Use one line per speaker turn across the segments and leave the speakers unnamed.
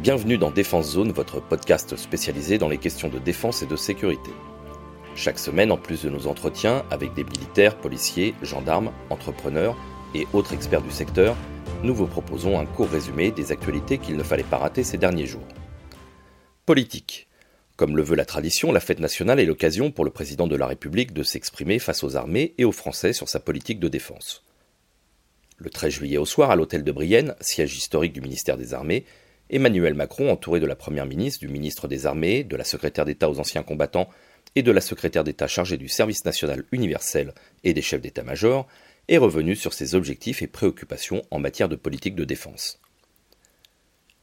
Bienvenue dans Défense Zone, votre podcast spécialisé dans les questions de défense et de sécurité. Chaque semaine, en plus de nos entretiens avec des militaires, policiers, gendarmes, entrepreneurs et autres experts du secteur, nous vous proposons un court résumé des actualités qu'il ne fallait pas rater ces derniers jours. Politique. Comme le veut la tradition, la fête nationale est l'occasion pour le président de la République de s'exprimer face aux armées et aux Français sur sa politique de défense. Le 13 juillet au soir, à l'hôtel de Brienne, siège historique du ministère des Armées, Emmanuel Macron, entouré de la Première ministre, du ministre des Armées, de la secrétaire d'État aux anciens combattants et de la secrétaire d'État chargée du service national universel et des chefs d'état-major, est revenu sur ses objectifs et préoccupations en matière de politique de défense.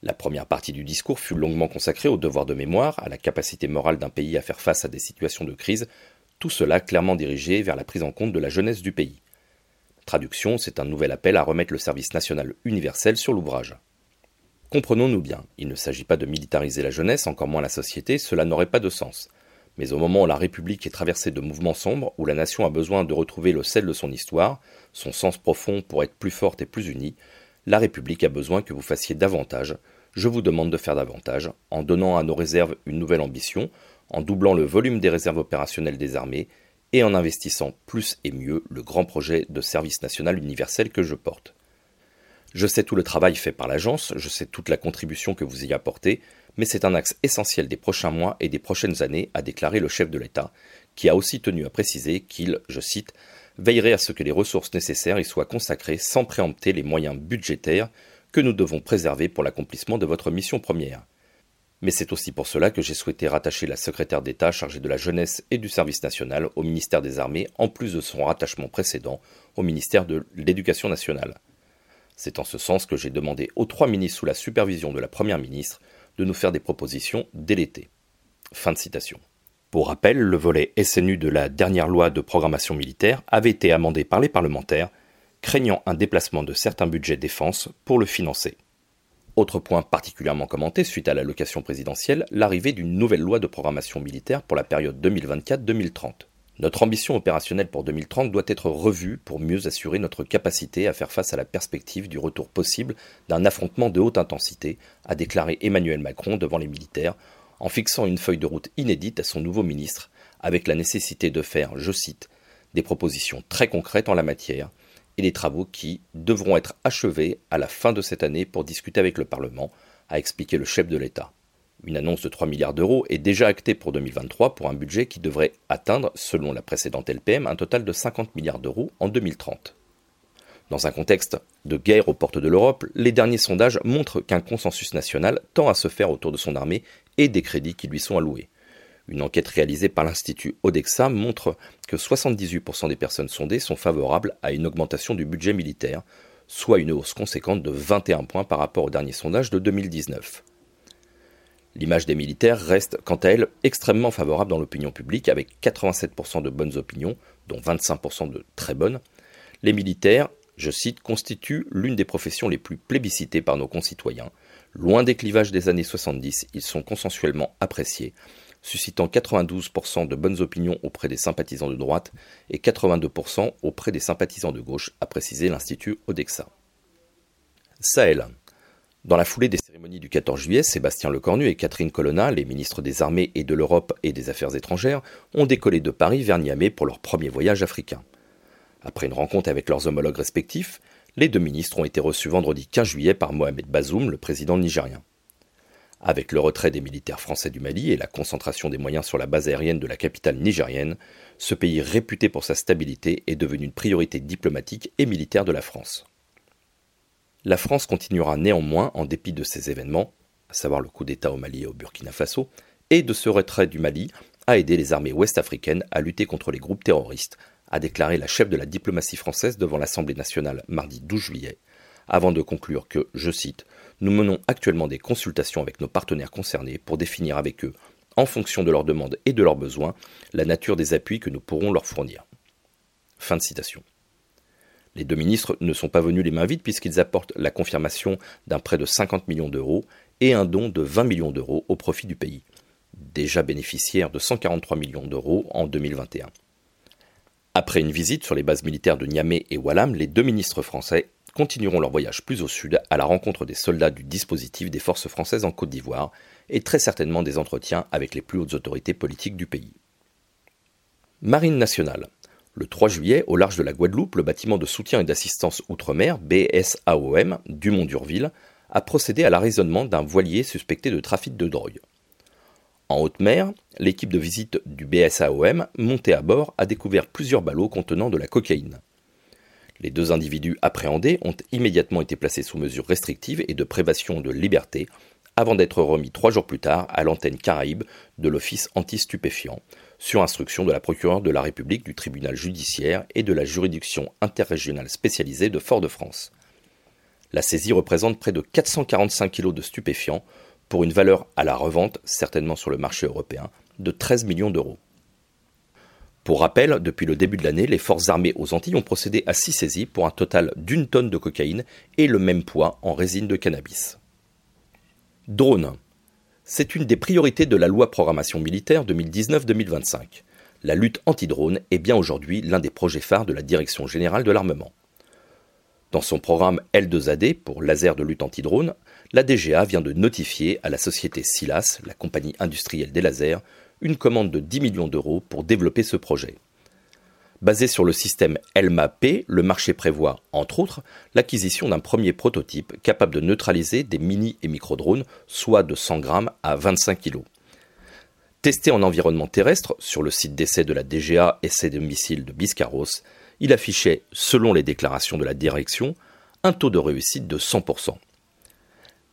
La première partie du discours fut longuement consacrée au devoir de mémoire, à la capacité morale d'un pays à faire face à des situations de crise, tout cela clairement dirigé vers la prise en compte de la jeunesse du pays. Traduction, c'est un nouvel appel à remettre le service national universel sur l'ouvrage. Comprenons-nous bien, il ne s'agit pas de militariser la jeunesse, encore moins la société, cela n'aurait pas de sens. Mais au moment où la République est traversée de mouvements sombres, où la nation a besoin de retrouver le sel de son histoire, son sens profond pour être plus forte et plus unie, la République a besoin que vous fassiez davantage, je vous demande de faire davantage, en donnant à nos réserves une nouvelle ambition, en doublant le volume des réserves opérationnelles des armées, et en investissant plus et mieux le grand projet de service national universel que je porte. Je sais tout le travail fait par l'agence, je sais toute la contribution que vous y apportez, mais c'est un axe essentiel des prochains mois et des prochaines années, a déclaré le chef de l'État, qui a aussi tenu à préciser qu'il, je cite, veillerait à ce que les ressources nécessaires y soient consacrées sans préempter les moyens budgétaires que nous devons préserver pour l'accomplissement de votre mission première. Mais c'est aussi pour cela que j'ai souhaité rattacher la secrétaire d'État chargée de la jeunesse et du service national au ministère des Armées, en plus de son rattachement précédent au ministère de l'Éducation nationale. C'est en ce sens que j'ai demandé aux trois ministres sous la supervision de la Première ministre de nous faire des propositions dès l'été. Fin de citation. Pour rappel, le volet SNU de la dernière loi de programmation militaire avait été amendé par les parlementaires, craignant un déplacement de certains budgets défense pour le financer. Autre point particulièrement commenté suite à l'allocation présidentielle, l'arrivée d'une nouvelle loi de programmation militaire pour la période 2024-2030. Notre ambition opérationnelle pour 2030 doit être revue pour mieux assurer notre capacité à faire face à la perspective du retour possible d'un affrontement de haute intensité, a déclaré Emmanuel Macron devant les militaires en fixant une feuille de route inédite à son nouveau ministre, avec la nécessité de faire, je cite, des propositions très concrètes en la matière, et des travaux qui devront être achevés à la fin de cette année pour discuter avec le Parlement, a expliqué le chef de l'État. Une annonce de 3 milliards d'euros est déjà actée pour 2023 pour un budget qui devrait atteindre, selon la précédente LPM, un total de 50 milliards d'euros en 2030. Dans un contexte de guerre aux portes de l'Europe, les derniers sondages montrent qu'un consensus national tend à se faire autour de son armée et des crédits qui lui sont alloués. Une enquête réalisée par l'Institut Odexa montre que 78% des personnes sondées sont favorables à une augmentation du budget militaire, soit une hausse conséquente de 21 points par rapport au dernier sondage de 2019. L'image des militaires reste, quant à elle, extrêmement favorable dans l'opinion publique, avec 87% de bonnes opinions, dont 25% de très bonnes. Les militaires je cite, constitue l'une des professions les plus plébiscitées par nos concitoyens. Loin des clivages des années 70, ils sont consensuellement appréciés, suscitant 92% de bonnes opinions auprès des sympathisants de droite et 82% auprès des sympathisants de gauche, a précisé l'Institut Odexa. Sahel. Dans la foulée des cérémonies du 14 juillet, Sébastien Lecornu et Catherine Colonna, les ministres des Armées et de l'Europe et des Affaires étrangères, ont décollé de Paris vers Niamey pour leur premier voyage africain. Après une rencontre avec leurs homologues respectifs, les deux ministres ont été reçus vendredi 15 juillet par Mohamed Bazoum, le président nigérien. Avec le retrait des militaires français du Mali et la concentration des moyens sur la base aérienne de la capitale nigérienne, ce pays réputé pour sa stabilité est devenu une priorité diplomatique et militaire de la France. La France continuera néanmoins, en dépit de ces événements, à savoir le coup d'État au Mali et au Burkina Faso, et de ce retrait du Mali, à aider les armées ouest-africaines à lutter contre les groupes terroristes, a déclaré la chef de la diplomatie française devant l'Assemblée nationale mardi 12 juillet, avant de conclure que, je cite, Nous menons actuellement des consultations avec nos partenaires concernés pour définir avec eux, en fonction de leurs demandes et de leurs besoins, la nature des appuis que nous pourrons leur fournir. Fin de citation. Les deux ministres ne sont pas venus les mains vides puisqu'ils apportent la confirmation d'un prêt de 50 millions d'euros et un don de 20 millions d'euros au profit du pays, déjà bénéficiaire de 143 millions d'euros en 2021. Après une visite sur les bases militaires de Niamey et Wallam, les deux ministres français continueront leur voyage plus au sud à la rencontre des soldats du dispositif des forces françaises en Côte d'Ivoire et très certainement des entretiens avec les plus hautes autorités politiques du pays. Marine nationale. Le 3 juillet, au large de la Guadeloupe, le bâtiment de soutien et d'assistance outre-mer, BSAOM, du Mont d'Urville, a procédé à l'arraisonnement d'un voilier suspecté de trafic de drogue. En haute mer, l'équipe de visite du BSAOM, montée à bord, a découvert plusieurs ballots contenant de la cocaïne. Les deux individus appréhendés ont immédiatement été placés sous mesures restrictives et de privation de liberté avant d'être remis trois jours plus tard à l'antenne Caraïbe de l'Office anti-stupéfiant, sur instruction de la procureure de la République du tribunal judiciaire et de la juridiction interrégionale spécialisée de Fort-de-France. La saisie représente près de 445 kg de stupéfiants pour une valeur à la revente, certainement sur le marché européen, de 13 millions d'euros. Pour rappel, depuis le début de l'année, les forces armées aux Antilles ont procédé à six saisies pour un total d'une tonne de cocaïne et le même poids en résine de cannabis. Drone. C'est une des priorités de la loi programmation militaire 2019-2025. La lutte anti-drone est bien aujourd'hui l'un des projets phares de la Direction générale de l'armement. Dans son programme L2AD pour laser de lutte anti-drone, la DGA vient de notifier à la société SILAS, la compagnie industrielle des lasers, une commande de 10 millions d'euros pour développer ce projet. Basé sur le système ELMA-P, le marché prévoit, entre autres, l'acquisition d'un premier prototype capable de neutraliser des mini et micro-drones, soit de 100 grammes à 25 kg. Testé en environnement terrestre sur le site d'essai de la DGA Essai de missiles de Biscarros, il affichait, selon les déclarations de la direction, un taux de réussite de 100%.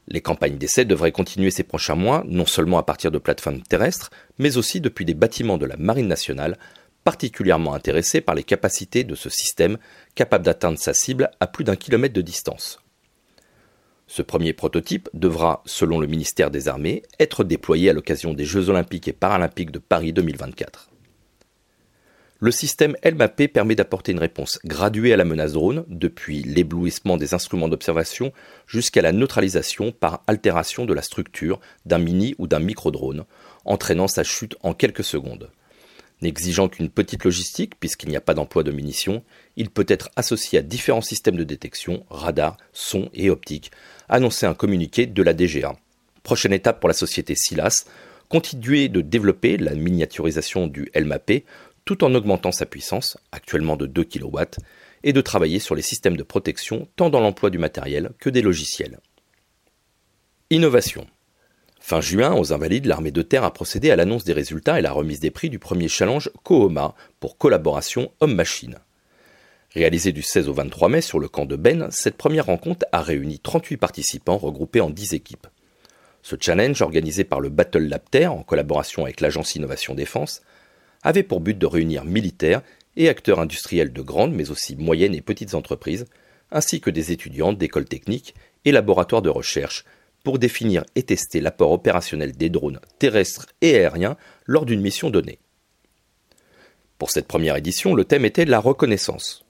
Les campagnes d'essai devraient continuer ces prochains mois, non seulement à partir de plateformes terrestres, mais aussi depuis des bâtiments de la Marine nationale, particulièrement intéressés par les capacités de ce système, capable d'atteindre sa cible à plus d'un kilomètre de distance. Ce premier prototype devra, selon le ministère des Armées, être déployé à l'occasion des Jeux olympiques et paralympiques de Paris 2024. Le système LMAP permet d'apporter une réponse graduée à la menace drone, depuis l'éblouissement des instruments d'observation jusqu'à la neutralisation par altération de la structure d'un mini ou d'un micro-drone, entraînant sa chute en quelques secondes. N'exigeant qu'une petite logistique, puisqu'il n'y a pas d'emploi de munitions, il peut être associé à différents systèmes de détection, radar, son et optique, annonçait un communiqué de la DGA. Prochaine étape pour la société SILAS, continuer de développer la miniaturisation du LMAP tout en augmentant sa puissance, actuellement de 2 kW, et de travailler sur les systèmes de protection tant dans l'emploi du matériel que des logiciels. Innovation. Fin juin, aux Invalides, l'armée de terre a procédé à l'annonce des résultats et la remise des prix du premier challenge Kohoma pour collaboration homme-machine. Réalisé du 16 au 23 mai sur le camp de Ben, cette première rencontre a réuni 38 participants regroupés en 10 équipes. Ce challenge, organisé par le Battle Lab Terre en collaboration avec l'agence Innovation Défense, avait pour but de réunir militaires et acteurs industriels de grandes mais aussi moyennes et petites entreprises, ainsi que des étudiants d'écoles techniques et laboratoires de recherche, pour définir et tester l'apport opérationnel des drones terrestres et aériens lors d'une mission donnée. Pour cette première édition, le thème était la reconnaissance.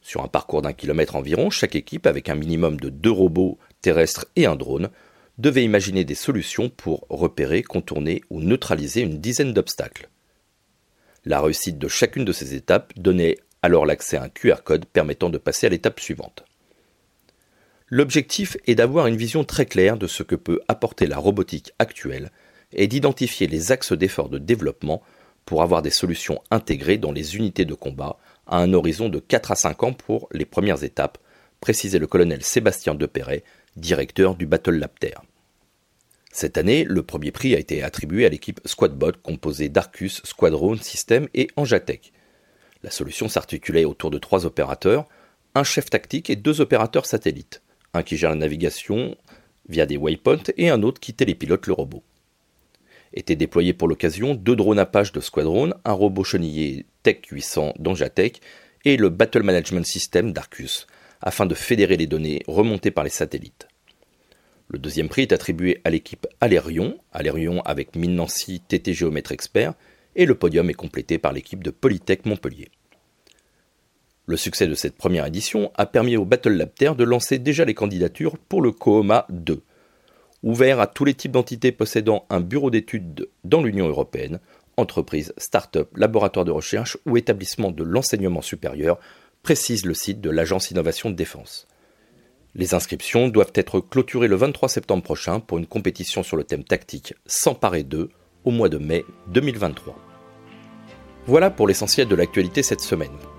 Sur un parcours d'un kilomètre environ, chaque équipe, avec un minimum de deux robots terrestres et un drone, devait imaginer des solutions pour repérer, contourner ou neutraliser une dizaine d'obstacles. La réussite de chacune de ces étapes donnait alors l'accès à un QR code permettant de passer à l'étape suivante. L'objectif est d'avoir une vision très claire de ce que peut apporter la robotique actuelle et d'identifier les axes d'effort de développement pour avoir des solutions intégrées dans les unités de combat à un horizon de 4 à 5 ans pour les premières étapes, précisait le colonel Sébastien Depéret, directeur du Battle Lab Terre. Cette année, le premier prix a été attribué à l'équipe Squadbot composée d'Arcus, Squadron System et Anjatech. La solution s'articulait autour de trois opérateurs, un chef tactique et deux opérateurs satellites, un qui gère la navigation via des waypoints et un autre qui télépilote le robot. Étaient déployés pour l'occasion deux drones Apache de Squadron, un robot chenillé Tech 800 d'Anjatech et le Battle Management System d'Arcus, afin de fédérer les données remontées par les satellites. Le deuxième prix est attribué à l'équipe Alérion, Alérion avec Mine Nancy TT Géomètre Expert, et le podium est complété par l'équipe de Polytech Montpellier. Le succès de cette première édition a permis au Battle Lab Terre de lancer déjà les candidatures pour le COOMA 2, ouvert à tous les types d'entités possédant un bureau d'études dans l'Union européenne, entreprises, start-up, laboratoires de recherche ou établissements de l'enseignement supérieur, précise le site de l'Agence Innovation de Défense. Les inscriptions doivent être clôturées le 23 septembre prochain pour une compétition sur le thème tactique S'emparer d'eux au mois de mai 2023. Voilà pour l'essentiel de l'actualité cette semaine.